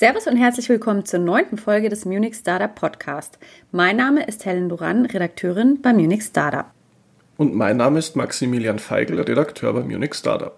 Servus und herzlich willkommen zur neunten Folge des Munich Startup Podcast. Mein Name ist Helen Duran, Redakteurin bei Munich Startup. Und mein Name ist Maximilian Feigl, Redakteur bei Munich Startup.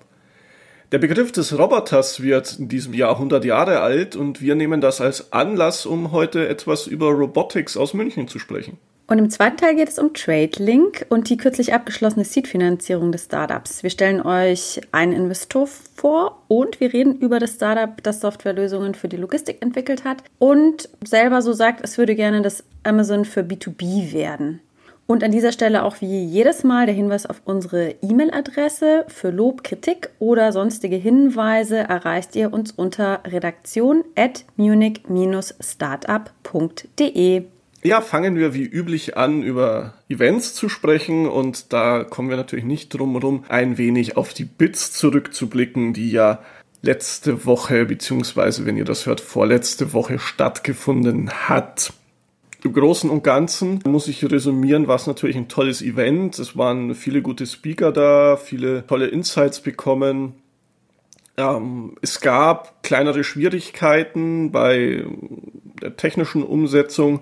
Der Begriff des Roboters wird in diesem Jahr 100 Jahre alt und wir nehmen das als Anlass, um heute etwas über Robotics aus München zu sprechen. Und im zweiten Teil geht es um TradeLink und die kürzlich abgeschlossene Seed-Finanzierung des Startups. Wir stellen euch einen Investor vor und wir reden über das Startup, das Softwarelösungen für die Logistik entwickelt hat und selber so sagt, es würde gerne das Amazon für B2B werden. Und an dieser Stelle auch wie jedes Mal der Hinweis auf unsere E-Mail-Adresse. Für Lob, Kritik oder sonstige Hinweise erreicht ihr uns unter redaktion at munich-startup.de. Ja, fangen wir wie üblich an, über Events zu sprechen und da kommen wir natürlich nicht drum herum, ein wenig auf die Bits zurückzublicken, die ja letzte Woche, beziehungsweise wenn ihr das hört, vorletzte Woche stattgefunden hat. Im Großen und Ganzen muss ich resümieren, war es natürlich ein tolles Event. Es waren viele gute Speaker da, viele tolle Insights bekommen. Ähm, es gab kleinere Schwierigkeiten bei der technischen Umsetzung,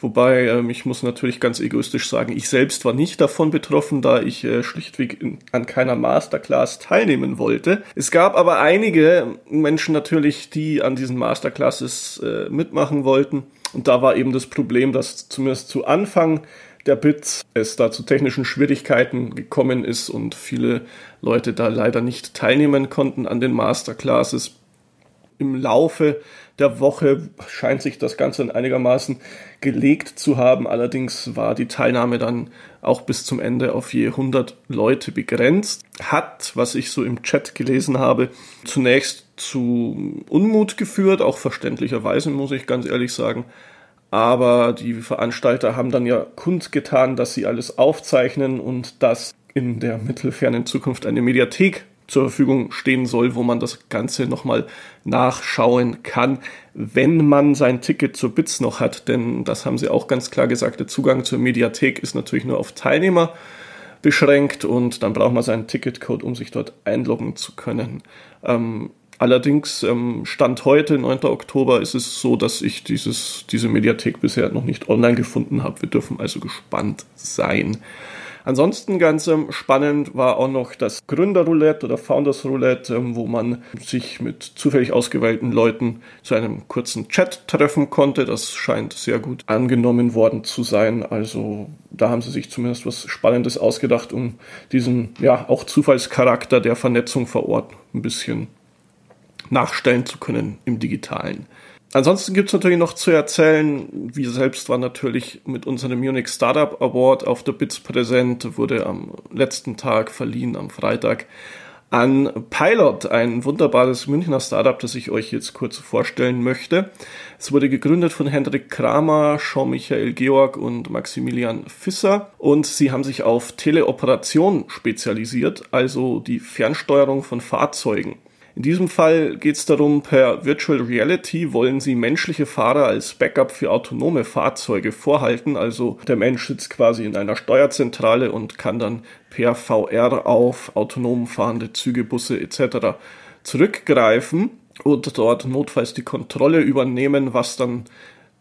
wobei ähm, ich muss natürlich ganz egoistisch sagen, ich selbst war nicht davon betroffen, da ich äh, schlichtweg in, an keiner Masterclass teilnehmen wollte. Es gab aber einige Menschen natürlich, die an diesen Masterclasses äh, mitmachen wollten und da war eben das Problem, dass zumindest zu Anfang der Bits es da zu technischen Schwierigkeiten gekommen ist und viele Leute da leider nicht teilnehmen konnten an den Masterclasses. Im Laufe der Woche scheint sich das Ganze einigermaßen gelegt zu haben. Allerdings war die Teilnahme dann auch bis zum Ende auf je 100 Leute begrenzt. Hat, was ich so im Chat gelesen habe, zunächst zu Unmut geführt, auch verständlicherweise, muss ich ganz ehrlich sagen. Aber die Veranstalter haben dann ja kundgetan, dass sie alles aufzeichnen und dass in der mittelfernen Zukunft eine Mediathek zur Verfügung stehen soll, wo man das Ganze nochmal nachschauen kann, wenn man sein Ticket zur BITS noch hat. Denn das haben sie auch ganz klar gesagt, der Zugang zur Mediathek ist natürlich nur auf Teilnehmer beschränkt und dann braucht man seinen Ticketcode, um sich dort einloggen zu können. Ähm, allerdings, ähm, Stand heute, 9. Oktober, ist es so, dass ich dieses, diese Mediathek bisher noch nicht online gefunden habe. Wir dürfen also gespannt sein. Ansonsten ganz ähm, spannend war auch noch das Gründerroulette oder Founders Roulette, ähm, wo man sich mit zufällig ausgewählten Leuten zu einem kurzen Chat treffen konnte. Das scheint sehr gut angenommen worden zu sein. Also da haben sie sich zumindest was Spannendes ausgedacht, um diesen ja auch Zufallscharakter der Vernetzung vor Ort ein bisschen nachstellen zu können im digitalen. Ansonsten gibt es natürlich noch zu erzählen, wir selbst waren natürlich mit unserem Munich Startup Award auf der BITS präsent, wurde am letzten Tag verliehen, am Freitag, an Pilot, ein wunderbares Münchner Startup, das ich euch jetzt kurz vorstellen möchte. Es wurde gegründet von Hendrik Kramer, Jean-Michael Georg und Maximilian Fisser und sie haben sich auf Teleoperation spezialisiert, also die Fernsteuerung von Fahrzeugen. In diesem Fall geht es darum, per Virtual Reality wollen sie menschliche Fahrer als Backup für autonome Fahrzeuge vorhalten. Also der Mensch sitzt quasi in einer Steuerzentrale und kann dann per VR auf autonom fahrende Züge, Busse etc. zurückgreifen und dort notfalls die Kontrolle übernehmen, was dann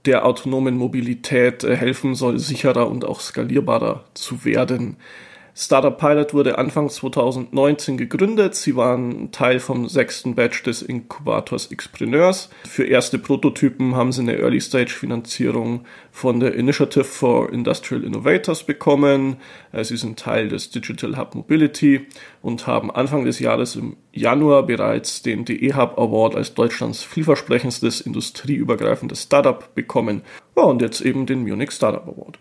der autonomen Mobilität äh, helfen soll, sicherer und auch skalierbarer zu werden. Startup Pilot wurde Anfang 2019 gegründet. Sie waren Teil vom sechsten Batch des Inkubators Xpreneurs. Für erste Prototypen haben sie eine Early-Stage-Finanzierung von der Initiative for Industrial Innovators bekommen. Äh, sie sind Teil des Digital Hub Mobility und haben Anfang des Jahres im Januar bereits den DE Hub Award als Deutschlands vielversprechendstes industrieübergreifendes Startup bekommen. Ja, und jetzt eben den Munich Startup Award.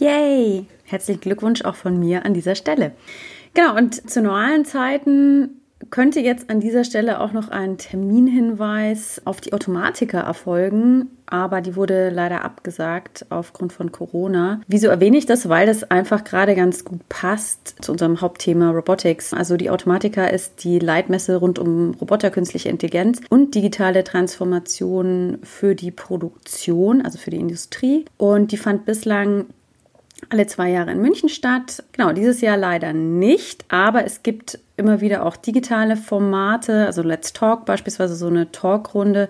Yay! Herzlichen Glückwunsch auch von mir an dieser Stelle. Genau, und zu normalen Zeiten könnte jetzt an dieser Stelle auch noch ein Terminhinweis auf die Automatiker erfolgen, aber die wurde leider abgesagt aufgrund von Corona. Wieso erwähne ich das? Weil das einfach gerade ganz gut passt zu unserem Hauptthema Robotics. Also die Automatiker ist die Leitmesse rund um Roboter, künstliche Intelligenz und digitale Transformation für die Produktion, also für die Industrie. Und die fand bislang alle zwei Jahre in München statt. Genau, dieses Jahr leider nicht, aber es gibt immer wieder auch digitale Formate, also Let's Talk beispielsweise so eine Talkrunde.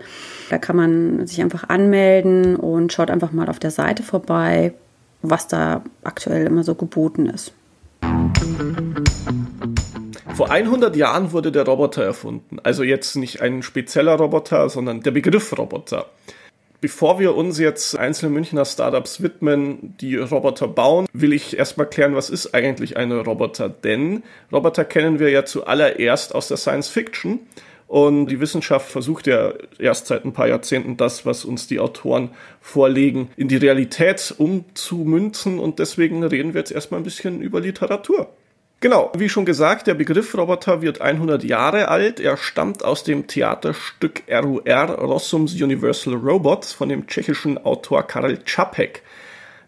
Da kann man sich einfach anmelden und schaut einfach mal auf der Seite vorbei, was da aktuell immer so geboten ist. Vor 100 Jahren wurde der Roboter erfunden. Also jetzt nicht ein spezieller Roboter, sondern der Begriff Roboter. Bevor wir uns jetzt einzelnen Münchner Startups widmen, die Roboter bauen, will ich erstmal klären, was ist eigentlich ein Roboter? Denn Roboter kennen wir ja zuallererst aus der Science Fiction. Und die Wissenschaft versucht ja erst seit ein paar Jahrzehnten das, was uns die Autoren vorlegen, in die Realität umzumünzen. Und deswegen reden wir jetzt erstmal ein bisschen über Literatur. Genau, wie schon gesagt, der Begriff Roboter wird 100 Jahre alt. Er stammt aus dem Theaterstück RUR Rossums Universal Robots von dem tschechischen Autor Karel Čapek.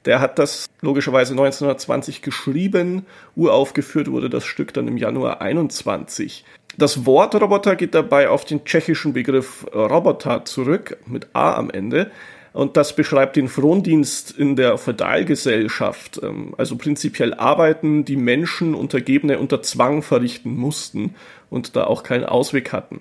Der hat das logischerweise 1920 geschrieben. Uraufgeführt wurde das Stück dann im Januar 21. Das Wort Roboter geht dabei auf den tschechischen Begriff Roboter zurück, mit A am Ende. Und das beschreibt den Frondienst in der Feudalgesellschaft, ähm, also prinzipiell Arbeiten, die Menschen Untergebene unter Zwang verrichten mussten und da auch keinen Ausweg hatten.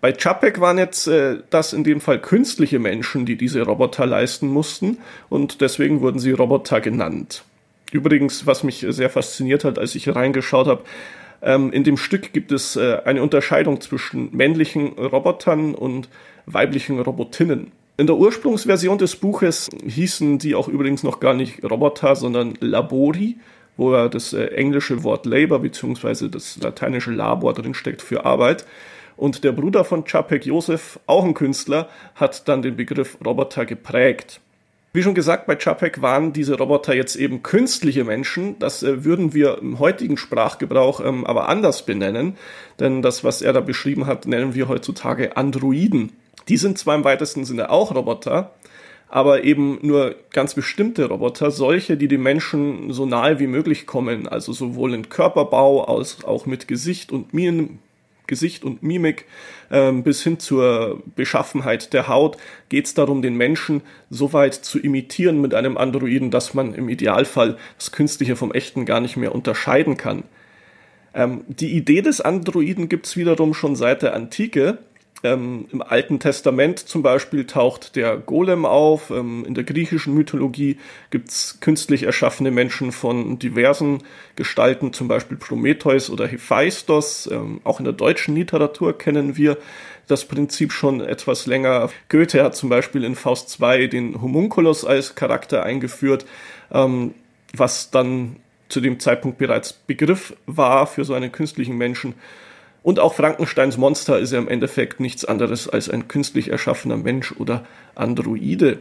Bei Chapek waren jetzt äh, das in dem Fall künstliche Menschen, die diese Roboter leisten mussten und deswegen wurden sie Roboter genannt. Übrigens, was mich sehr fasziniert hat, als ich reingeschaut habe, ähm, in dem Stück gibt es äh, eine Unterscheidung zwischen männlichen Robotern und weiblichen Robotinnen. In der Ursprungsversion des Buches hießen die auch übrigens noch gar nicht Roboter, sondern Labori, wo ja das äh, englische Wort Labor bzw. das lateinische Labor drin steckt für Arbeit. Und der Bruder von Čapek, Josef, auch ein Künstler, hat dann den Begriff Roboter geprägt. Wie schon gesagt, bei Čapek waren diese Roboter jetzt eben künstliche Menschen. Das äh, würden wir im heutigen Sprachgebrauch ähm, aber anders benennen, denn das, was er da beschrieben hat, nennen wir heutzutage Androiden. Die sind zwar im weitesten Sinne auch Roboter, aber eben nur ganz bestimmte Roboter, solche, die den Menschen so nahe wie möglich kommen, also sowohl in Körperbau als auch mit Gesicht und Mien, Gesicht und Mimik ähm, bis hin zur Beschaffenheit der Haut geht es darum, den Menschen so weit zu imitieren mit einem Androiden, dass man im Idealfall das Künstliche vom Echten gar nicht mehr unterscheiden kann. Ähm, die Idee des Androiden gibt es wiederum schon seit der Antike. Ähm, Im Alten Testament zum Beispiel taucht der Golem auf. Ähm, in der griechischen Mythologie gibt es künstlich erschaffene Menschen von diversen Gestalten, zum Beispiel Prometheus oder Hephaistos. Ähm, auch in der deutschen Literatur kennen wir das Prinzip schon etwas länger. Goethe hat zum Beispiel in Faust 2 den Homunculus als Charakter eingeführt, ähm, was dann zu dem Zeitpunkt bereits Begriff war für so einen künstlichen Menschen. Und auch Frankensteins Monster ist ja im Endeffekt nichts anderes als ein künstlich erschaffener Mensch oder Androide.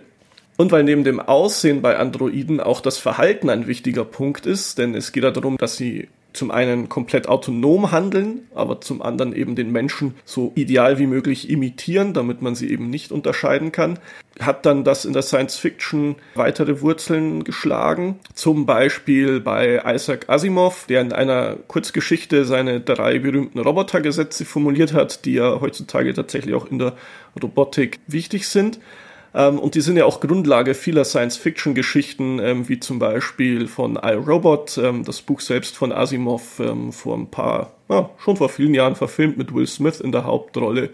Und weil neben dem Aussehen bei Androiden auch das Verhalten ein wichtiger Punkt ist, denn es geht ja darum, dass sie zum einen komplett autonom handeln, aber zum anderen eben den Menschen so ideal wie möglich imitieren, damit man sie eben nicht unterscheiden kann. Hat dann das in der Science Fiction weitere Wurzeln geschlagen, zum Beispiel bei Isaac Asimov, der in einer Kurzgeschichte seine drei berühmten Robotergesetze formuliert hat, die ja heutzutage tatsächlich auch in der Robotik wichtig sind. Ähm, und die sind ja auch Grundlage vieler Science-Fiction-Geschichten, ähm, wie zum Beispiel von iRobot, ähm, das Buch selbst von Asimov ähm, vor ein paar, ja, schon vor vielen Jahren verfilmt mit Will Smith in der Hauptrolle.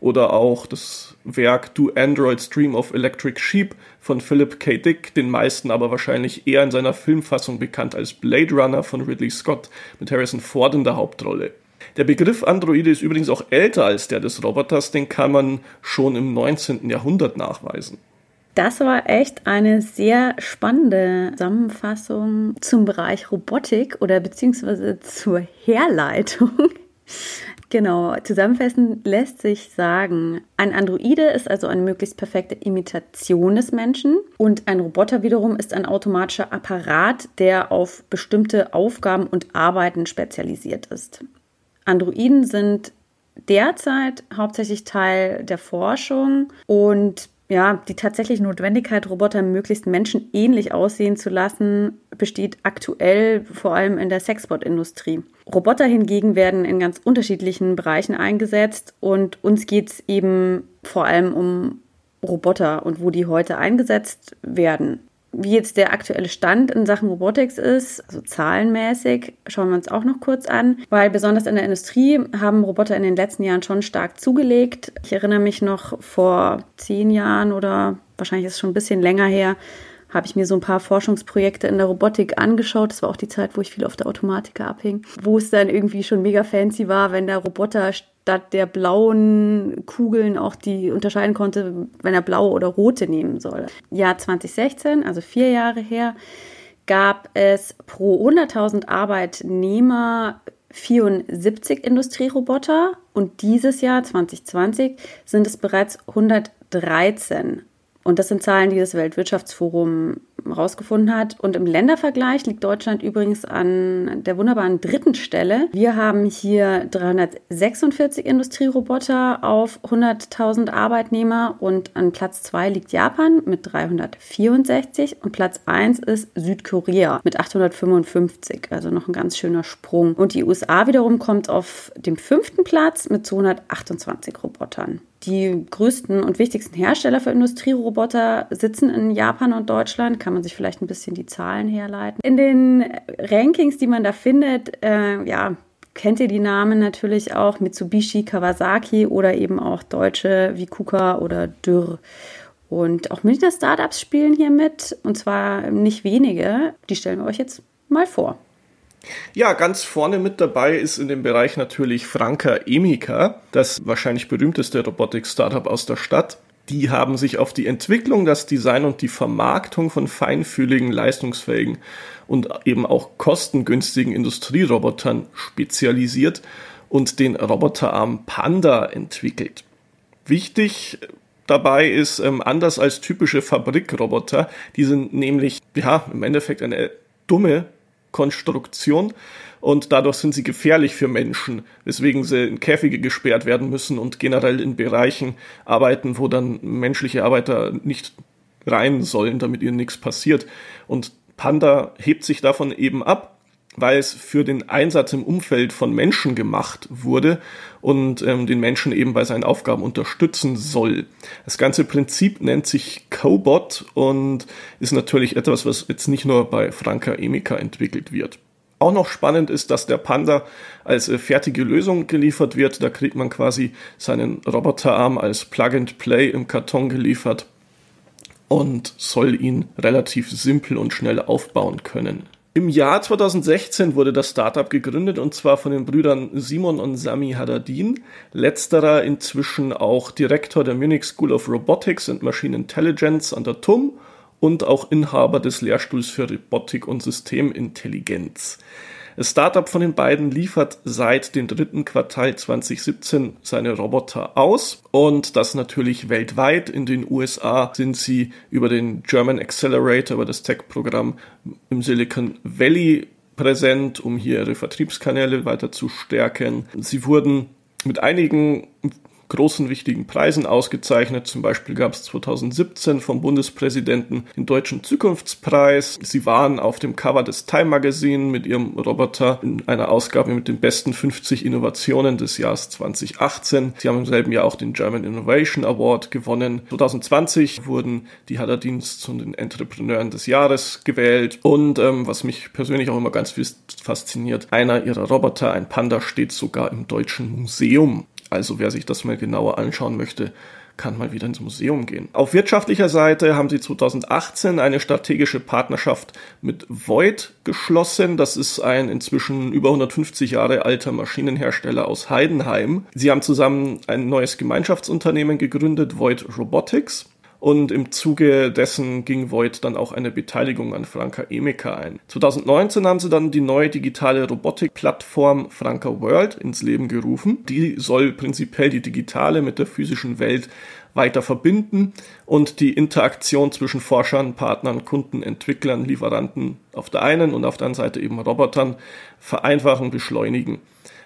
Oder auch das Werk Do Androids Dream of Electric Sheep von Philip K. Dick, den meisten aber wahrscheinlich eher in seiner Filmfassung bekannt als Blade Runner von Ridley Scott mit Harrison Ford in der Hauptrolle. Der Begriff Androide ist übrigens auch älter als der des Roboters, den kann man schon im 19. Jahrhundert nachweisen. Das war echt eine sehr spannende Zusammenfassung zum Bereich Robotik oder beziehungsweise zur Herleitung. Genau, zusammenfassend lässt sich sagen, ein Androide ist also eine möglichst perfekte Imitation des Menschen und ein Roboter wiederum ist ein automatischer Apparat, der auf bestimmte Aufgaben und Arbeiten spezialisiert ist. Androiden sind derzeit hauptsächlich Teil der Forschung und ja, die tatsächliche Notwendigkeit, Roboter möglichst menschenähnlich aussehen zu lassen, besteht aktuell vor allem in der Sexbot-Industrie. Roboter hingegen werden in ganz unterschiedlichen Bereichen eingesetzt und uns geht es eben vor allem um Roboter und wo die heute eingesetzt werden. Wie jetzt der aktuelle Stand in Sachen Robotics ist, also zahlenmäßig, schauen wir uns auch noch kurz an, weil besonders in der Industrie haben Roboter in den letzten Jahren schon stark zugelegt. Ich erinnere mich noch vor zehn Jahren oder wahrscheinlich ist es schon ein bisschen länger her, habe ich mir so ein paar Forschungsprojekte in der Robotik angeschaut. Das war auch die Zeit, wo ich viel auf der Automatiker abhing, wo es dann irgendwie schon mega fancy war, wenn der Roboter statt der blauen Kugeln auch die unterscheiden konnte, wenn er blaue oder rote nehmen soll. Jahr 2016, also vier Jahre her, gab es pro 100.000 Arbeitnehmer 74 Industrieroboter und dieses Jahr 2020 sind es bereits 113. Und das sind Zahlen, die das Weltwirtschaftsforum rausgefunden hat. Und im Ländervergleich liegt Deutschland übrigens an der wunderbaren dritten Stelle. Wir haben hier 346 Industrieroboter auf 100.000 Arbeitnehmer und an Platz zwei liegt Japan mit 364 und Platz eins ist Südkorea mit 855. Also noch ein ganz schöner Sprung. Und die USA wiederum kommt auf dem fünften Platz mit 228 Robotern. Die größten und wichtigsten Hersteller für Industrieroboter sitzen in Japan und Deutschland. Kann man sich vielleicht ein bisschen die Zahlen herleiten. In den Rankings, die man da findet, äh, ja, kennt ihr die Namen natürlich auch Mitsubishi, Kawasaki oder eben auch Deutsche wie KUKA oder Dürr. Und auch Münchner Startups spielen hier mit und zwar nicht wenige. Die stellen wir euch jetzt mal vor. Ja, ganz vorne mit dabei ist in dem Bereich natürlich Franka Emika, das wahrscheinlich berühmteste Robotik-Startup aus der Stadt. Die haben sich auf die Entwicklung, das Design und die Vermarktung von feinfühligen, leistungsfähigen und eben auch kostengünstigen Industrierobotern spezialisiert und den Roboterarm Panda entwickelt. Wichtig dabei ist, ähm, anders als typische Fabrikroboter, die sind nämlich, ja, im Endeffekt eine dumme Konstruktion und dadurch sind sie gefährlich für Menschen, weswegen sie in Käfige gesperrt werden müssen und generell in Bereichen arbeiten, wo dann menschliche Arbeiter nicht rein sollen, damit ihnen nichts passiert. Und Panda hebt sich davon eben ab, weil es für den Einsatz im Umfeld von Menschen gemacht wurde und ähm, den Menschen eben bei seinen Aufgaben unterstützen soll. Das ganze Prinzip nennt sich Cobot und ist natürlich etwas, was jetzt nicht nur bei Franka Emika entwickelt wird. Auch noch spannend ist, dass der Panda als äh, fertige Lösung geliefert wird. Da kriegt man quasi seinen Roboterarm als Plug-and-Play im Karton geliefert und soll ihn relativ simpel und schnell aufbauen können. Im Jahr 2016 wurde das Startup gegründet und zwar von den Brüdern Simon und Sami Haddadin. Letzterer inzwischen auch Direktor der Munich School of Robotics and Machine Intelligence an der TUM und auch Inhaber des Lehrstuhls für Robotik und Systemintelligenz. Das Startup von den beiden liefert seit dem dritten Quartal 2017 seine Roboter aus und das natürlich weltweit. In den USA sind sie über den German Accelerator, über das Tech-Programm im Silicon Valley präsent, um hier ihre Vertriebskanäle weiter zu stärken. Sie wurden mit einigen großen wichtigen Preisen ausgezeichnet. Zum Beispiel gab es 2017 vom Bundespräsidenten den Deutschen Zukunftspreis. Sie waren auf dem Cover des Time Magazine mit ihrem Roboter in einer Ausgabe mit den besten 50 Innovationen des Jahres 2018. Sie haben im selben Jahr auch den German Innovation Award gewonnen. 2020 wurden die Haddadins zu den Entrepreneuren des Jahres gewählt. Und ähm, was mich persönlich auch immer ganz fasziniert, einer ihrer Roboter, ein Panda, steht sogar im Deutschen Museum. Also wer sich das mal genauer anschauen möchte, kann mal wieder ins Museum gehen. Auf wirtschaftlicher Seite haben sie 2018 eine strategische Partnerschaft mit Void geschlossen. Das ist ein inzwischen über 150 Jahre alter Maschinenhersteller aus Heidenheim. Sie haben zusammen ein neues Gemeinschaftsunternehmen gegründet, Void Robotics und im Zuge dessen ging Void dann auch eine Beteiligung an Franka Emeka ein. 2019 haben sie dann die neue digitale Robotikplattform Franka World ins Leben gerufen. Die soll prinzipiell die digitale mit der physischen Welt weiter verbinden und die Interaktion zwischen Forschern, Partnern, Kunden, Entwicklern, Lieferanten auf der einen und auf der anderen Seite eben Robotern vereinfachen, beschleunigen.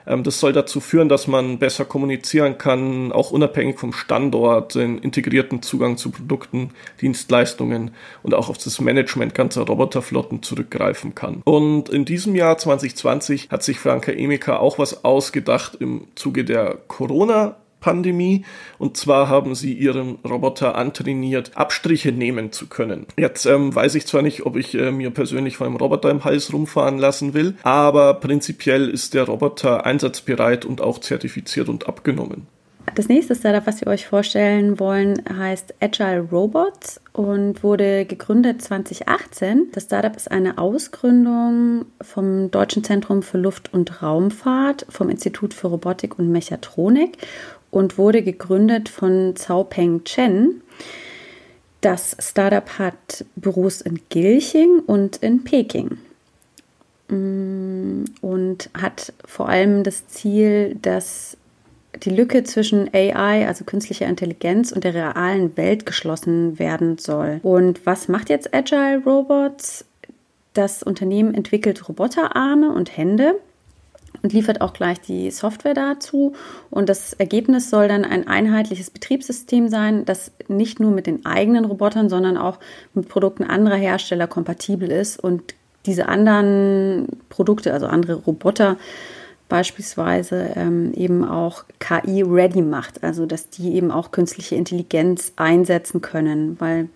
Ähm, das soll dazu führen, dass man besser kommunizieren kann, auch unabhängig vom Standort, den integrierten Zugang zu Produkten, Dienstleistungen und auch auf das Management ganzer Roboterflotten zurückgreifen kann. Und in diesem Jahr 2020 hat sich Franka Emika auch was ausgedacht im Zuge der Corona Pandemie. Und zwar haben sie ihren Roboter antrainiert, Abstriche nehmen zu können. Jetzt ähm, weiß ich zwar nicht, ob ich äh, mir persönlich von einem Roboter im Hals rumfahren lassen will, aber prinzipiell ist der Roboter einsatzbereit und auch zertifiziert und abgenommen. Das nächste Startup, was wir euch vorstellen wollen, heißt Agile Robots und wurde gegründet 2018. Das Startup ist eine Ausgründung vom Deutschen Zentrum für Luft- und Raumfahrt, vom Institut für Robotik und Mechatronik und wurde gegründet von Zhao Peng Chen. Das Startup hat Büros in Gilching und in Peking mm, und hat vor allem das Ziel, dass die Lücke zwischen AI, also künstlicher Intelligenz, und der realen Welt geschlossen werden soll. Und was macht jetzt Agile Robots? Das Unternehmen entwickelt Roboterarme und Hände und liefert auch gleich die Software dazu. Und das Ergebnis soll dann ein einheitliches Betriebssystem sein, das nicht nur mit den eigenen Robotern, sondern auch mit Produkten anderer Hersteller kompatibel ist und diese anderen Produkte, also andere Roboter, beispielsweise ähm, eben auch KI-ready macht, also dass die eben auch künstliche Intelligenz einsetzen können, weil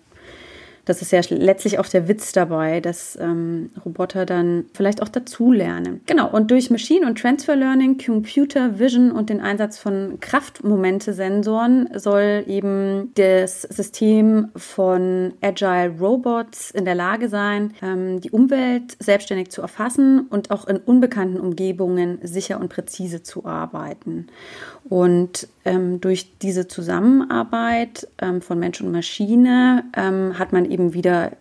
das ist ja letztlich auch der Witz dabei, dass ähm, Roboter dann vielleicht auch dazulernen. Genau, und durch Machine- und Transfer Learning, Computer Vision und den Einsatz von Kraftmomente-Sensoren soll eben das System von Agile Robots in der Lage sein, ähm, die Umwelt selbstständig zu erfassen und auch in unbekannten Umgebungen sicher und präzise zu arbeiten. Und ähm, durch diese Zusammenarbeit ähm, von Mensch und Maschine ähm, hat man eben wieder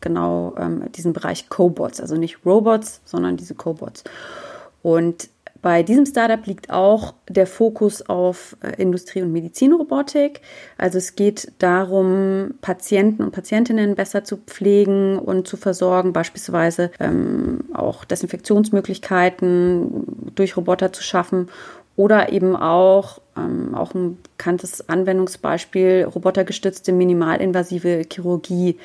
genau ähm, diesen Bereich Cobots, also nicht Robots, sondern diese Cobots. Und bei diesem Startup liegt auch der Fokus auf äh, Industrie- und Medizinrobotik. Also es geht darum, Patienten und Patientinnen besser zu pflegen und zu versorgen, beispielsweise ähm, auch Desinfektionsmöglichkeiten durch Roboter zu schaffen oder eben auch, ähm, auch ein bekanntes Anwendungsbeispiel, robotergestützte minimalinvasive Chirurgie.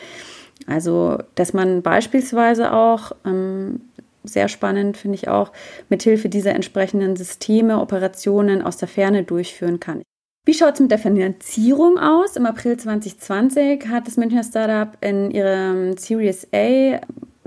Also, dass man beispielsweise auch, ähm, sehr spannend finde ich auch, mithilfe dieser entsprechenden Systeme Operationen aus der Ferne durchführen kann. Wie schaut es mit der Finanzierung aus? Im April 2020 hat das Münchner Startup in ihrem Series A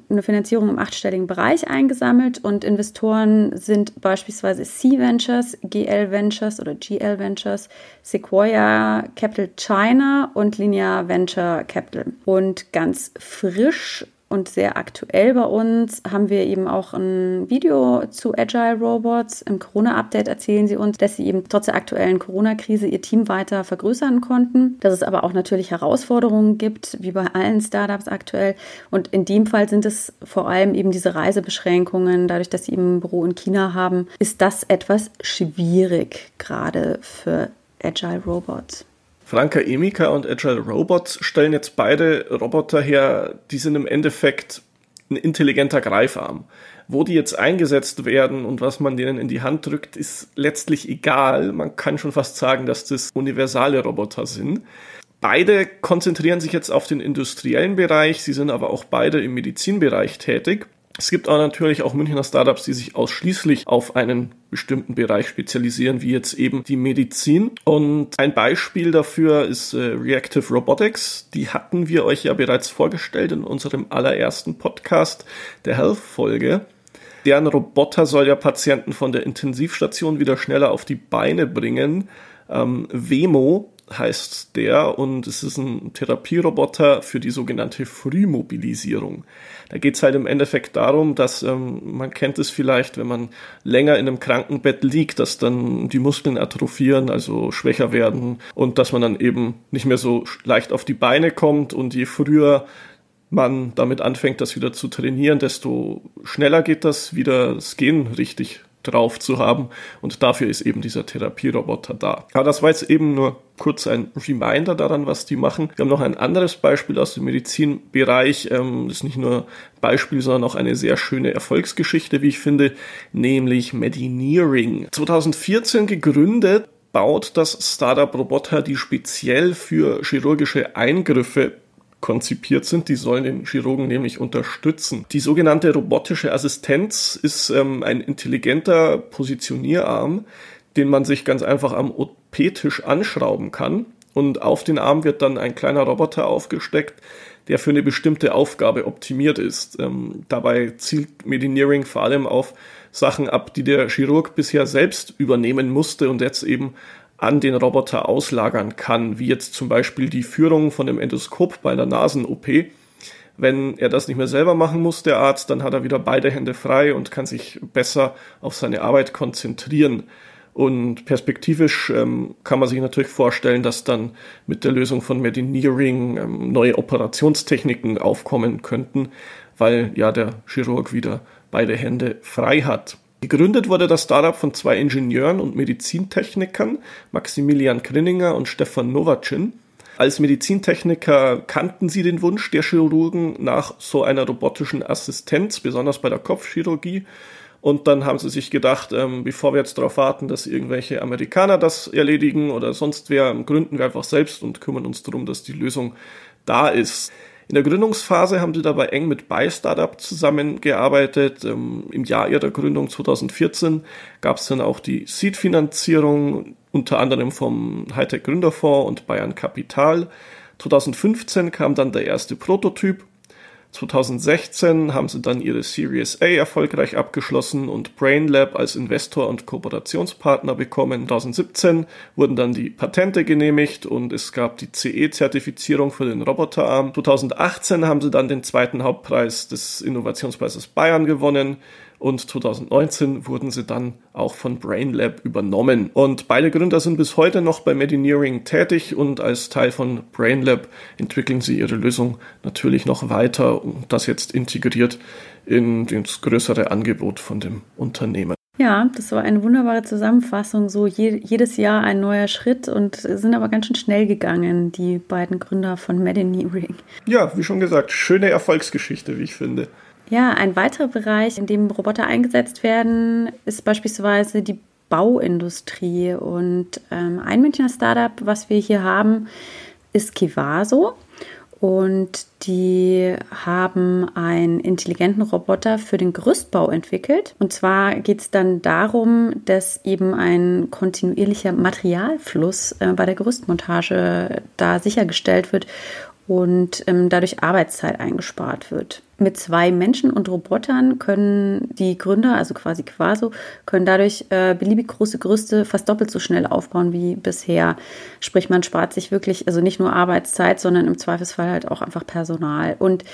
eine Finanzierung im achtstelligen Bereich eingesammelt und Investoren sind beispielsweise C Ventures, GL Ventures oder GL Ventures, Sequoia Capital China und Linear Venture Capital. Und ganz frisch und sehr aktuell bei uns haben wir eben auch ein Video zu Agile Robots. Im Corona-Update erzählen sie uns, dass sie eben trotz der aktuellen Corona-Krise ihr Team weiter vergrößern konnten, dass es aber auch natürlich Herausforderungen gibt, wie bei allen Startups aktuell. Und in dem Fall sind es vor allem eben diese Reisebeschränkungen. Dadurch, dass sie eben ein Büro in China haben, ist das etwas schwierig, gerade für Agile Robots. Franka Emika und Agile Robots stellen jetzt beide Roboter her, die sind im Endeffekt ein intelligenter Greifarm. Wo die jetzt eingesetzt werden und was man denen in die Hand drückt, ist letztlich egal. Man kann schon fast sagen, dass das universale Roboter sind. Beide konzentrieren sich jetzt auf den industriellen Bereich, sie sind aber auch beide im Medizinbereich tätig. Es gibt aber natürlich auch Münchner Startups, die sich ausschließlich auf einen bestimmten Bereich spezialisieren, wie jetzt eben die Medizin. Und ein Beispiel dafür ist äh, Reactive Robotics. Die hatten wir euch ja bereits vorgestellt in unserem allerersten Podcast, der Health-Folge. Deren Roboter soll ja Patienten von der Intensivstation wieder schneller auf die Beine bringen. Ähm, Wemo heißt der und es ist ein Therapieroboter für die sogenannte Frühmobilisierung. Da geht es halt im Endeffekt darum, dass ähm, man kennt es vielleicht, wenn man länger in einem Krankenbett liegt, dass dann die Muskeln atrophieren, also schwächer werden und dass man dann eben nicht mehr so leicht auf die Beine kommt und je früher man damit anfängt, das wieder zu trainieren, desto schneller geht das wieder das Gehen richtig drauf zu haben. Und dafür ist eben dieser Therapieroboter da. Aber das war jetzt eben nur kurz ein Reminder daran, was die machen. Wir haben noch ein anderes Beispiel aus dem Medizinbereich. Ähm, das ist nicht nur Beispiel, sondern auch eine sehr schöne Erfolgsgeschichte, wie ich finde, nämlich Medineering. 2014 gegründet, baut das Startup Roboter, die speziell für chirurgische Eingriffe konzipiert sind. Die sollen den Chirurgen nämlich unterstützen. Die sogenannte robotische Assistenz ist ähm, ein intelligenter Positionierarm, den man sich ganz einfach am OP-Tisch anschrauben kann. Und auf den Arm wird dann ein kleiner Roboter aufgesteckt, der für eine bestimmte Aufgabe optimiert ist. Ähm, dabei zielt Medineering vor allem auf Sachen ab, die der Chirurg bisher selbst übernehmen musste und jetzt eben an den Roboter auslagern kann, wie jetzt zum Beispiel die Führung von dem Endoskop bei der Nasen-OP. Wenn er das nicht mehr selber machen muss, der Arzt, dann hat er wieder beide Hände frei und kann sich besser auf seine Arbeit konzentrieren. Und perspektivisch ähm, kann man sich natürlich vorstellen, dass dann mit der Lösung von Medineering ähm, neue Operationstechniken aufkommen könnten, weil ja der Chirurg wieder beide Hände frei hat. Gegründet wurde das Startup von zwei Ingenieuren und Medizintechnikern, Maximilian Grinninger und Stefan Novacin. Als Medizintechniker kannten sie den Wunsch der Chirurgen nach so einer robotischen Assistenz, besonders bei der Kopfchirurgie. Und dann haben sie sich gedacht, ähm, bevor wir jetzt darauf warten, dass irgendwelche Amerikaner das erledigen oder sonst wer, gründen wir einfach selbst und kümmern uns darum, dass die Lösung da ist. In der Gründungsphase haben sie dabei eng mit Buy Startup zusammengearbeitet. Ähm, Im Jahr ihrer Gründung 2014 gab es dann auch die Seed-Finanzierung, unter anderem vom Hightech Gründerfonds und Bayern Kapital. 2015 kam dann der erste Prototyp 2016 haben sie dann ihre Series A erfolgreich abgeschlossen und BrainLab als Investor und Kooperationspartner bekommen. 2017 wurden dann die Patente genehmigt und es gab die CE-Zertifizierung für den Roboterarm. 2018 haben sie dann den zweiten Hauptpreis des Innovationspreises Bayern gewonnen und 2019 wurden sie dann auch von BrainLab übernommen. Und beide Gründer sind bis heute noch bei Medineering tätig und als Teil von BrainLab entwickeln sie ihre Lösung natürlich noch weiter und das jetzt integriert in das größere Angebot von dem Unternehmen. Ja, das war eine wunderbare Zusammenfassung. So je, jedes Jahr ein neuer Schritt und sind aber ganz schön schnell gegangen, die beiden Gründer von Medineering. Ja, wie schon gesagt, schöne Erfolgsgeschichte, wie ich finde. Ja, ein weiterer Bereich, in dem Roboter eingesetzt werden, ist beispielsweise die Bauindustrie. Und ähm, ein Münchner Startup, was wir hier haben, ist Kivaso. Und die haben einen intelligenten Roboter für den Gerüstbau entwickelt. Und zwar geht es dann darum, dass eben ein kontinuierlicher Materialfluss äh, bei der Gerüstmontage da sichergestellt wird und ähm, dadurch Arbeitszeit eingespart wird. Mit zwei Menschen und Robotern können die Gründer, also quasi Quaso, können dadurch äh, beliebig große Gerüste fast doppelt so schnell aufbauen wie bisher. Sprich, man spart sich wirklich, also nicht nur Arbeitszeit, sondern im Zweifelsfall halt auch einfach Personal. Und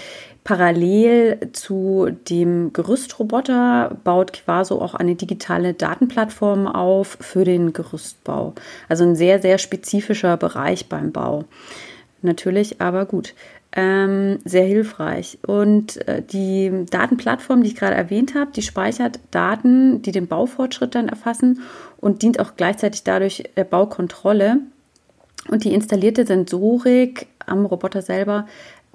parallel zu dem Gerüstroboter baut Quaso auch eine digitale Datenplattform auf für den Gerüstbau. Also ein sehr, sehr spezifischer Bereich beim Bau natürlich, aber gut. Ähm, sehr hilfreich. Und äh, die Datenplattform, die ich gerade erwähnt habe, die speichert Daten, die den Baufortschritt dann erfassen und dient auch gleichzeitig dadurch der Baukontrolle. Und die installierte Sensorik am Roboter selber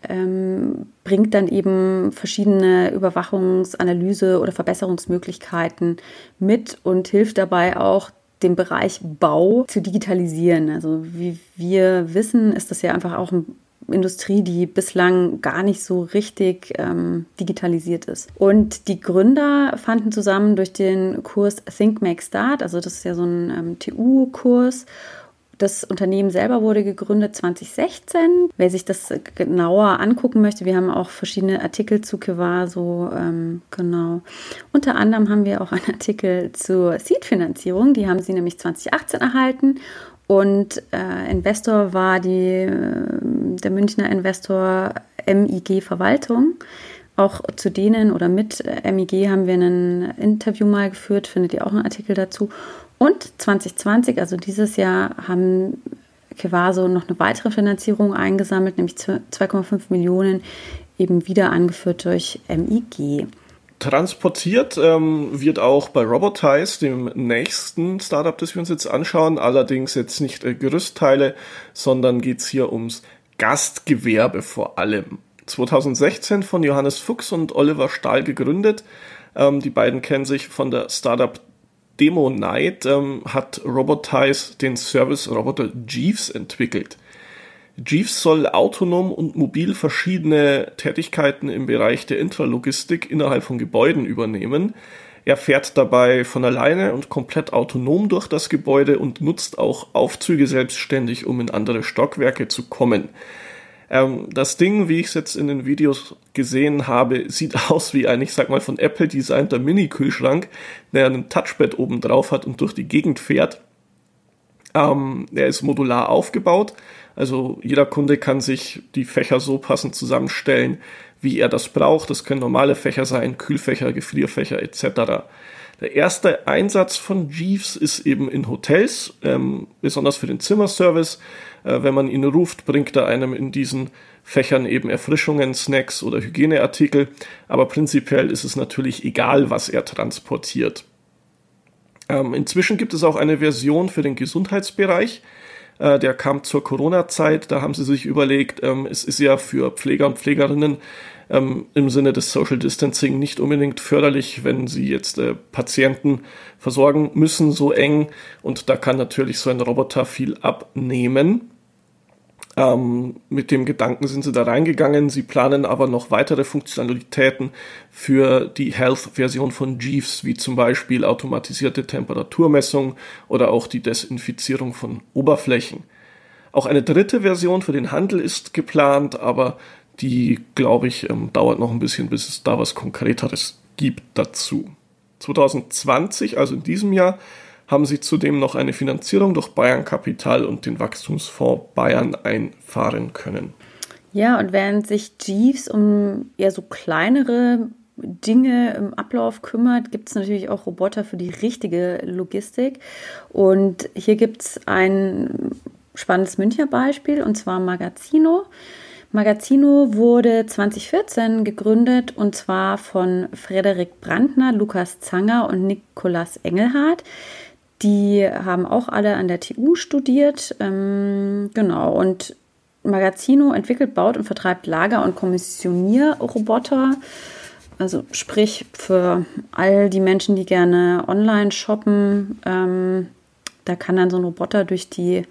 ähm, bringt dann eben verschiedene Überwachungsanalyse oder Verbesserungsmöglichkeiten mit und hilft dabei auch den Bereich Bau zu digitalisieren. Also wie wir wissen, ist das ja einfach auch eine Industrie, die bislang gar nicht so richtig ähm, digitalisiert ist. Und die Gründer fanden zusammen durch den Kurs Think Make Start, also das ist ja so ein ähm, TU-Kurs das Unternehmen selber wurde gegründet 2016. Wer sich das genauer angucken möchte, wir haben auch verschiedene Artikel zu Kevaso, ähm, genau. Unter anderem haben wir auch einen Artikel zur Seed-Finanzierung, die haben sie nämlich 2018 erhalten. Und äh, Investor war die, äh, der Münchner Investor MIG Verwaltung. Auch zu denen oder mit MIG haben wir ein Interview mal geführt, findet ihr auch einen Artikel dazu. Und 2020, also dieses Jahr, haben Kevaso noch eine weitere Finanzierung eingesammelt, nämlich 2,5 Millionen, eben wieder angeführt durch MIG. Transportiert ähm, wird auch bei Robotize, dem nächsten Startup, das wir uns jetzt anschauen, allerdings jetzt nicht äh, Gerüstteile, sondern geht es hier ums Gastgewerbe vor allem. 2016 von Johannes Fuchs und Oliver Stahl gegründet. Ähm, die beiden kennen sich von der Startup Demo Night ähm, hat Robotize den Service-Roboter Jeeves entwickelt. Jeeves soll autonom und mobil verschiedene Tätigkeiten im Bereich der Intralogistik innerhalb von Gebäuden übernehmen. Er fährt dabei von alleine und komplett autonom durch das Gebäude und nutzt auch Aufzüge selbstständig, um in andere Stockwerke zu kommen. Ähm, das Ding, wie ich es jetzt in den Videos gesehen habe, sieht aus wie ein, ich sag mal, von Apple designter Mini-Kühlschrank, der einen Touchpad oben drauf hat und durch die Gegend fährt. Ähm, er ist modular aufgebaut, also jeder Kunde kann sich die Fächer so passend zusammenstellen, wie er das braucht. Das können normale Fächer sein, Kühlfächer, Gefrierfächer etc. Der erste Einsatz von Jeeves ist eben in Hotels, ähm, besonders für den Zimmerservice. Äh, wenn man ihn ruft, bringt er einem in diesen Fächern eben Erfrischungen, Snacks oder Hygieneartikel. Aber prinzipiell ist es natürlich egal, was er transportiert. Ähm, inzwischen gibt es auch eine Version für den Gesundheitsbereich. Äh, der kam zur Corona-Zeit. Da haben sie sich überlegt, ähm, es ist ja für Pfleger und Pflegerinnen ähm, im Sinne des Social Distancing nicht unbedingt förderlich, wenn sie jetzt äh, Patienten versorgen müssen, so eng. Und da kann natürlich so ein Roboter viel abnehmen. Ähm, mit dem Gedanken sind sie da reingegangen. Sie planen aber noch weitere Funktionalitäten für die Health-Version von Jeeves, wie zum Beispiel automatisierte Temperaturmessung oder auch die Desinfizierung von Oberflächen. Auch eine dritte Version für den Handel ist geplant, aber die, glaube ich, ähm, dauert noch ein bisschen, bis es da was Konkreteres gibt dazu. 2020, also in diesem Jahr, haben sie zudem noch eine Finanzierung durch Bayern Kapital und den Wachstumsfonds Bayern einfahren können. Ja, und während sich Jeeves um eher so kleinere Dinge im Ablauf kümmert, gibt es natürlich auch Roboter für die richtige Logistik. Und hier gibt es ein spannendes Münchner Beispiel, und zwar Magazino. Magazino wurde 2014 gegründet und zwar von Frederik Brandner, Lukas Zanger und Nikolas Engelhardt. Die haben auch alle an der TU studiert. Ähm, genau. Und Magazino entwickelt, baut und vertreibt Lager- und Kommissionierroboter. Also sprich für all die Menschen, die gerne online shoppen. Ähm, da kann dann so ein Roboter durch die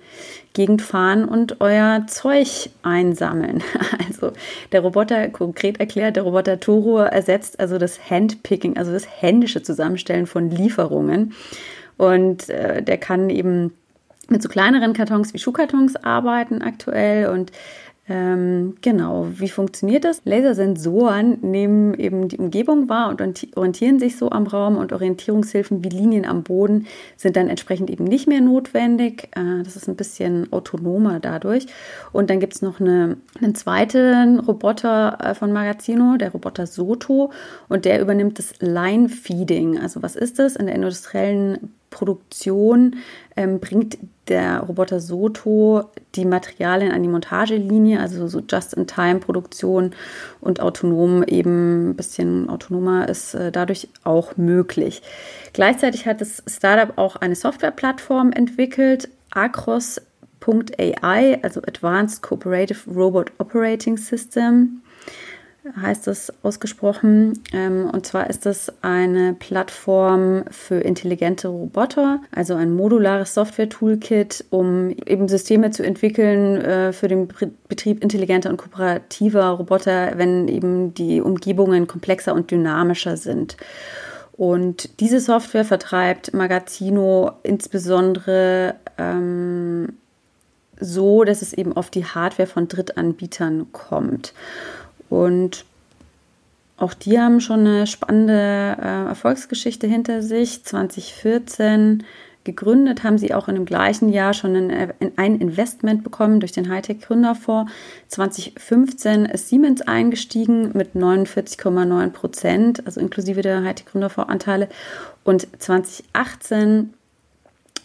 Gegend fahren und euer Zeug einsammeln. Also der Roboter, konkret erklärt, der Roboter Toro ersetzt also das Handpicking, also das händische Zusammenstellen von Lieferungen. Und äh, der kann eben mit so kleineren Kartons wie Schuhkartons arbeiten aktuell und ähm, genau, wie funktioniert das? Lasersensoren nehmen eben die Umgebung wahr und orientieren sich so am Raum und Orientierungshilfen wie Linien am Boden sind dann entsprechend eben nicht mehr notwendig. Äh, das ist ein bisschen autonomer dadurch. Und dann gibt es noch eine, einen zweiten Roboter äh, von Magazino, der Roboter Soto, und der übernimmt das Line Feeding. Also was ist das? In der industriellen Produktion ähm, bringt der Roboter Soto die Materialien an die Montagelinie, also so Just-in-Time-Produktion und autonom eben ein bisschen autonomer ist äh, dadurch auch möglich. Gleichzeitig hat das Startup auch eine Softwareplattform entwickelt, Acros.ai, also Advanced Cooperative Robot Operating System heißt das ausgesprochen. Ähm, und zwar ist das eine Plattform für intelligente Roboter, also ein modulares Software-Toolkit, um eben Systeme zu entwickeln äh, für den Betrieb intelligenter und kooperativer Roboter, wenn eben die Umgebungen komplexer und dynamischer sind. Und diese Software vertreibt Magazino insbesondere ähm, so, dass es eben auf die Hardware von Drittanbietern kommt. Und auch die haben schon eine spannende äh, Erfolgsgeschichte hinter sich. 2014 gegründet, haben sie auch in dem gleichen Jahr schon ein, ein Investment bekommen durch den Hightech Gründerfonds. 2015 ist Siemens eingestiegen mit 49,9 Prozent, also inklusive der Hightech Gründerfonds Anteile. Und 2018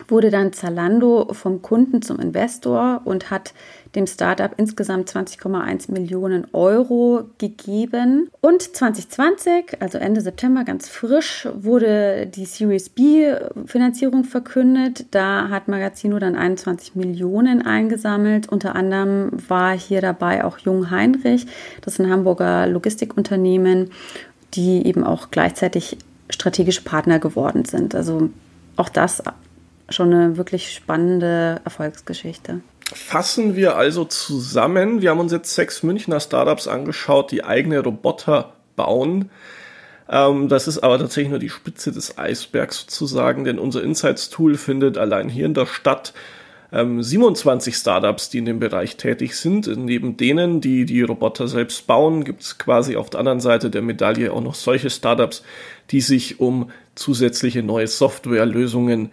wurde dann Zalando vom Kunden zum Investor und hat dem Startup insgesamt 20,1 Millionen Euro gegeben. Und 2020, also Ende September, ganz frisch, wurde die Series B Finanzierung verkündet. Da hat Magazino dann 21 Millionen eingesammelt. Unter anderem war hier dabei auch Jung Heinrich, das ist ein Hamburger Logistikunternehmen, die eben auch gleichzeitig strategische Partner geworden sind. Also auch das schon eine wirklich spannende Erfolgsgeschichte. Fassen wir also zusammen. Wir haben uns jetzt sechs Münchner Startups angeschaut, die eigene Roboter bauen. Ähm, das ist aber tatsächlich nur die Spitze des Eisbergs sozusagen, denn unser Insights-Tool findet allein hier in der Stadt ähm, 27 Startups, die in dem Bereich tätig sind. Neben denen, die die Roboter selbst bauen, gibt es quasi auf der anderen Seite der Medaille auch noch solche Startups, die sich um zusätzliche neue Softwarelösungen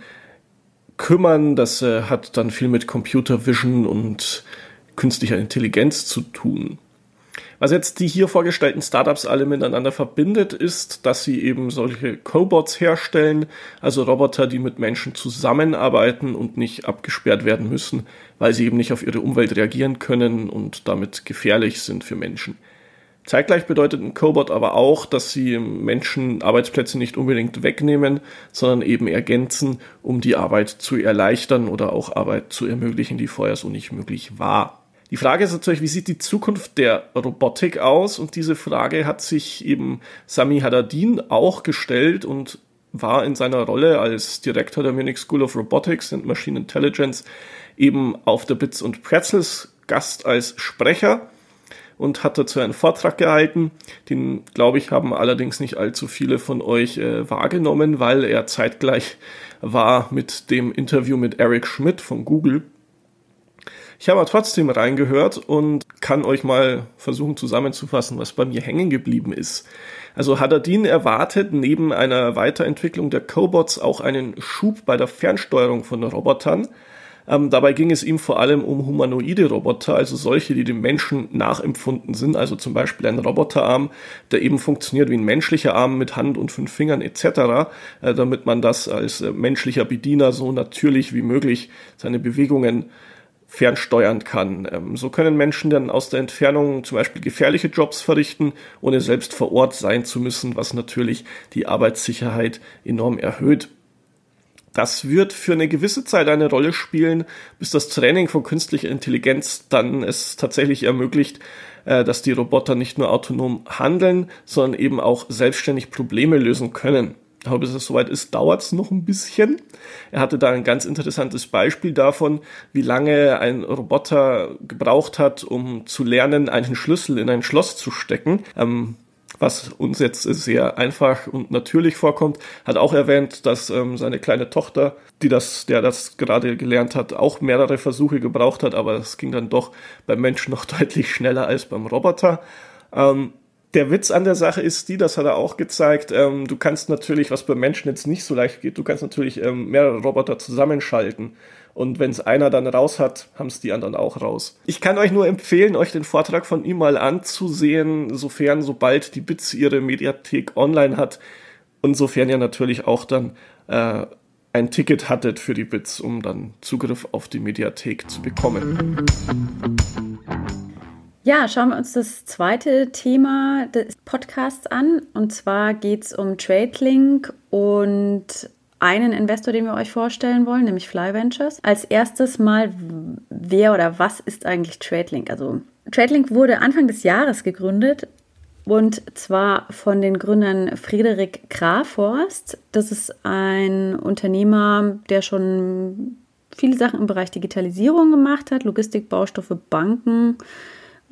kümmern. Das äh, hat dann viel mit Computer Vision und künstlicher Intelligenz zu tun. Was jetzt die hier vorgestellten Startups alle miteinander verbindet, ist, dass sie eben solche Cobots herstellen, also Roboter, die mit Menschen zusammenarbeiten und nicht abgesperrt werden müssen, weil sie eben nicht auf ihre Umwelt reagieren können und damit gefährlich sind für Menschen. Zeitgleich bedeutet ein Cobot aber auch, dass sie Menschen Arbeitsplätze nicht unbedingt wegnehmen, sondern eben ergänzen, um die Arbeit zu erleichtern oder auch Arbeit zu ermöglichen, die vorher so nicht möglich war. Die Frage ist natürlich, wie sieht die Zukunft der Robotik aus? Und diese Frage hat sich eben Sami Haddadin auch gestellt und war in seiner Rolle als Direktor der Munich School of Robotics and Machine Intelligence eben auf der Bits und Pretzels Gast als Sprecher und hat dazu einen Vortrag gehalten. Den, glaube ich, haben allerdings nicht allzu viele von euch äh, wahrgenommen, weil er zeitgleich war mit dem Interview mit Eric Schmidt von Google. Ich habe aber trotzdem reingehört und kann euch mal versuchen zusammenzufassen, was bei mir hängen geblieben ist. Also Haddadin erwartet neben einer Weiterentwicklung der Cobots auch einen Schub bei der Fernsteuerung von Robotern. Ähm, dabei ging es ihm vor allem um humanoide Roboter, also solche, die dem Menschen nachempfunden sind, also zum Beispiel ein Roboterarm, der eben funktioniert wie ein menschlicher Arm mit Hand und fünf Fingern etc., äh, damit man das als äh, menschlicher Bediener so natürlich wie möglich seine Bewegungen fernsteuern kann. Ähm, so können Menschen dann aus der Entfernung zum Beispiel gefährliche Jobs verrichten, ohne selbst vor Ort sein zu müssen, was natürlich die Arbeitssicherheit enorm erhöht. Das wird für eine gewisse Zeit eine Rolle spielen, bis das Training von künstlicher Intelligenz dann es tatsächlich ermöglicht, äh, dass die Roboter nicht nur autonom handeln, sondern eben auch selbstständig Probleme lösen können. Aber bis es soweit ist, dauert es noch ein bisschen. Er hatte da ein ganz interessantes Beispiel davon, wie lange ein Roboter gebraucht hat, um zu lernen, einen Schlüssel in ein Schloss zu stecken. Ähm, was uns jetzt sehr einfach und natürlich vorkommt, hat auch erwähnt, dass ähm, seine kleine Tochter, die das, der das gerade gelernt hat, auch mehrere Versuche gebraucht hat, aber es ging dann doch beim Menschen noch deutlich schneller als beim Roboter. Ähm, der Witz an der Sache ist die, das hat er auch gezeigt, ähm, du kannst natürlich, was bei Menschen jetzt nicht so leicht geht, du kannst natürlich ähm, mehrere Roboter zusammenschalten. Und wenn es einer dann raus hat, haben es die anderen auch raus. Ich kann euch nur empfehlen, euch den Vortrag von ihm mal anzusehen, sofern, sobald die Bits ihre Mediathek online hat. Und sofern ihr natürlich auch dann äh, ein Ticket hattet für die Bits, um dann Zugriff auf die Mediathek zu bekommen. Ja, schauen wir uns das zweite Thema des Podcasts an. Und zwar geht es um TradeLink und einen Investor, den wir euch vorstellen wollen, nämlich Fly Ventures. Als erstes mal, wer oder was ist eigentlich TradeLink? Also TradeLink wurde Anfang des Jahres gegründet und zwar von den Gründern Friederik Graforst. Das ist ein Unternehmer, der schon viele Sachen im Bereich Digitalisierung gemacht hat, Logistik, Baustoffe, Banken,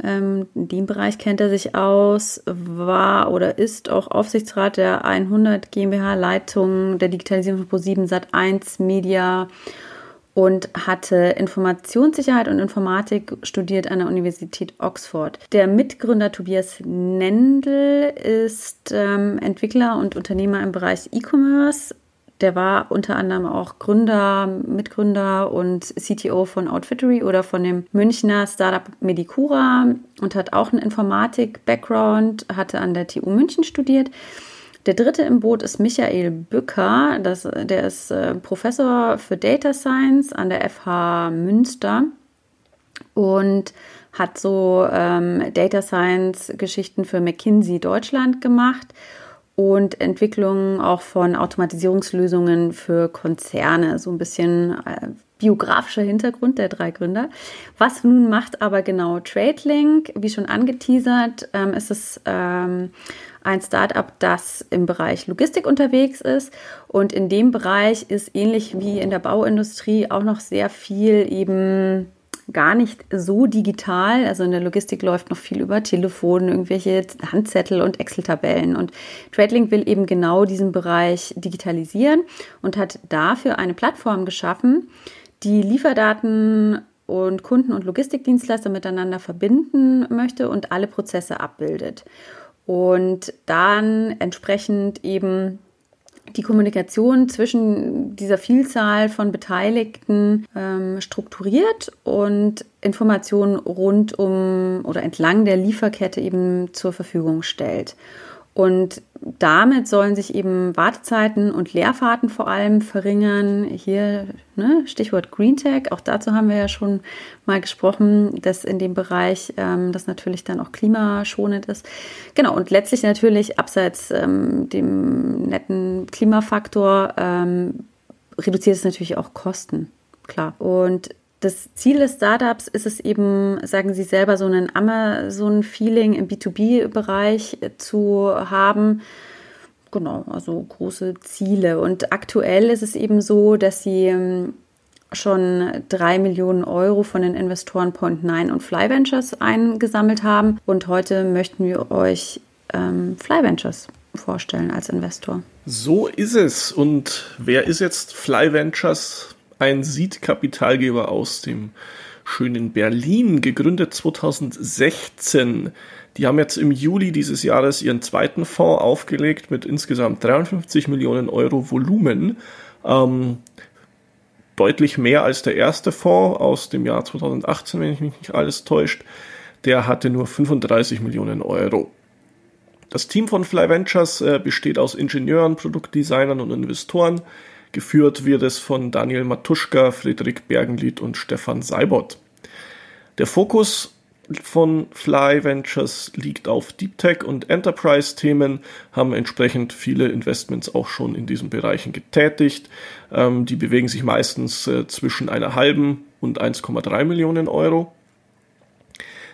ähm, in dem Bereich kennt er sich aus, war oder ist auch Aufsichtsrat der 100 GmbH Leitung der Digitalisierung von Pro7 Sat1 Media und hatte Informationssicherheit und Informatik studiert an der Universität Oxford. Der Mitgründer Tobias Nendl ist ähm, Entwickler und Unternehmer im Bereich E-Commerce der war unter anderem auch Gründer, Mitgründer und CTO von Outfittery oder von dem Münchner Startup Medicura und hat auch einen Informatik-Background, hatte an der TU München studiert. Der dritte im Boot ist Michael Bücker. Das, der ist äh, Professor für Data Science an der FH Münster und hat so ähm, Data Science Geschichten für McKinsey Deutschland gemacht und Entwicklung auch von Automatisierungslösungen für Konzerne. So ein bisschen äh, biografischer Hintergrund der drei Gründer. Was nun macht aber genau TradeLink? Wie schon angeteasert, ähm, ist es ähm, ein Startup, das im Bereich Logistik unterwegs ist. Und in dem Bereich ist ähnlich wie in der Bauindustrie auch noch sehr viel eben gar nicht so digital. Also in der Logistik läuft noch viel über Telefon, irgendwelche Handzettel und Excel-Tabellen. Und TradeLink will eben genau diesen Bereich digitalisieren und hat dafür eine Plattform geschaffen, die Lieferdaten und Kunden- und Logistikdienstleister miteinander verbinden möchte und alle Prozesse abbildet. Und dann entsprechend eben die Kommunikation zwischen dieser Vielzahl von Beteiligten ähm, strukturiert und Informationen rund um oder entlang der Lieferkette eben zur Verfügung stellt. Und damit sollen sich eben Wartezeiten und Leerfahrten vor allem verringern. Hier ne, Stichwort Green Tech, auch dazu haben wir ja schon mal gesprochen, dass in dem Bereich ähm, das natürlich dann auch klimaschonend ist. Genau, und letztlich natürlich abseits ähm, dem netten Klimafaktor ähm, reduziert es natürlich auch Kosten, klar. Und das Ziel des Startups ist es eben, sagen Sie selber, so ein Amazon-Feeling im B2B-Bereich zu haben. Genau, also große Ziele. Und aktuell ist es eben so, dass Sie ähm, schon drei Millionen Euro von den Investoren Point9 und Fly Ventures eingesammelt haben. Und heute möchten wir euch ähm, Fly Ventures vorstellen als Investor. So ist es. Und wer ist jetzt Fly Ventures? Ein Seed-Kapitalgeber aus dem schönen Berlin, gegründet 2016. Die haben jetzt im Juli dieses Jahres ihren zweiten Fonds aufgelegt mit insgesamt 53 Millionen Euro Volumen. Ähm, deutlich mehr als der erste Fonds aus dem Jahr 2018, wenn ich mich nicht alles täuscht. Der hatte nur 35 Millionen Euro. Das Team von Fly Ventures äh, besteht aus Ingenieuren, Produktdesignern und Investoren. Geführt wird es von Daniel Matuschka, Friedrich Bergenlied und Stefan Seibert. Der Fokus von Fly Ventures liegt auf Deep Tech und Enterprise Themen, haben entsprechend viele Investments auch schon in diesen Bereichen getätigt. Ähm, die bewegen sich meistens äh, zwischen einer halben und 1,3 Millionen Euro.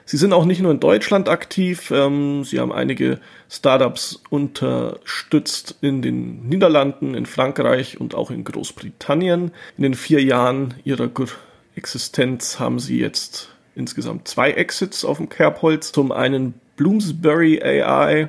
Sie sind auch nicht nur in Deutschland aktiv, ähm, sie haben einige Startups unterstützt in den Niederlanden, in Frankreich und auch in Großbritannien. In den vier Jahren ihrer Existenz haben sie jetzt insgesamt zwei Exits auf dem Kerbholz. Zum einen Bloomsbury AI,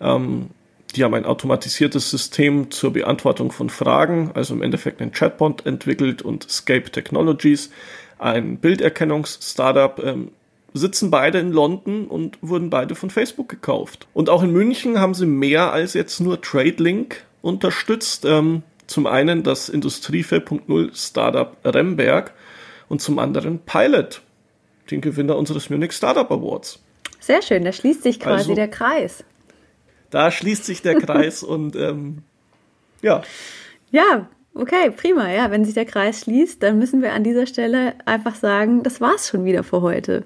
ähm, die haben ein automatisiertes System zur Beantwortung von Fragen, also im Endeffekt ein Chatbot entwickelt und Scape Technologies, ein Bilderkennungs-Startup, ähm, sitzen beide in London und wurden beide von Facebook gekauft. Und auch in München haben sie mehr als jetzt nur TradeLink unterstützt. Ähm, zum einen das Industrie 4.0 Startup Remberg und zum anderen Pilot, den Gewinner unseres Munich Startup Awards. Sehr schön, da schließt sich quasi also, der Kreis. Da schließt sich der Kreis und ähm, ja. Ja, Okay, prima. Ja, wenn sich der Kreis schließt, dann müssen wir an dieser Stelle einfach sagen, das war's schon wieder für heute.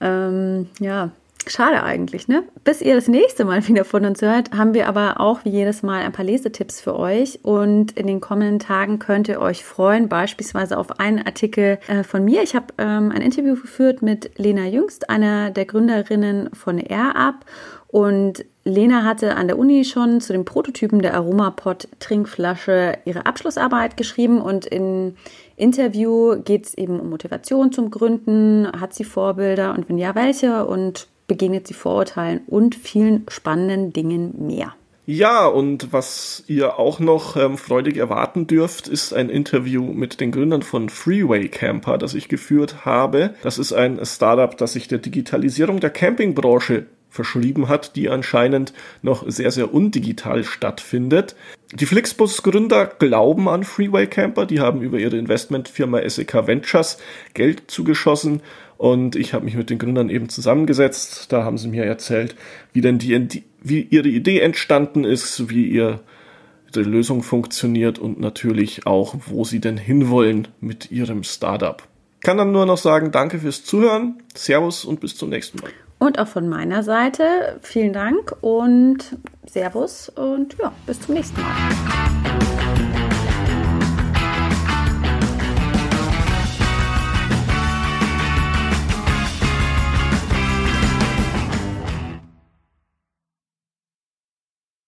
Ähm, ja, schade eigentlich, ne? Bis ihr das nächste Mal wieder von uns hört, haben wir aber auch wie jedes Mal ein paar Lesetipps für euch. Und in den kommenden Tagen könnt ihr euch freuen, beispielsweise auf einen Artikel äh, von mir. Ich habe ähm, ein Interview geführt mit Lena Jüngst, einer der Gründerinnen von AirUp. Und Lena hatte an der Uni schon zu den Prototypen der Aromapod Trinkflasche ihre Abschlussarbeit geschrieben und im Interview geht es eben um Motivation zum Gründen, hat sie Vorbilder und wenn ja, welche und begegnet sie Vorurteilen und vielen spannenden Dingen mehr. Ja, und was ihr auch noch ähm, freudig erwarten dürft, ist ein Interview mit den Gründern von Freeway Camper, das ich geführt habe. Das ist ein Startup, das sich der Digitalisierung der Campingbranche verschrieben hat, die anscheinend noch sehr, sehr undigital stattfindet. Die Flixbus-Gründer glauben an Freeway Camper, die haben über ihre Investmentfirma SEK Ventures Geld zugeschossen und ich habe mich mit den Gründern eben zusammengesetzt. Da haben sie mir erzählt, wie denn die, wie ihre Idee entstanden ist, wie ihr ihre Lösung funktioniert und natürlich auch, wo sie denn hinwollen mit ihrem Startup. Kann dann nur noch sagen, danke fürs Zuhören, Servus und bis zum nächsten Mal. Und auch von meiner Seite vielen Dank und Servus und ja, bis zum nächsten Mal.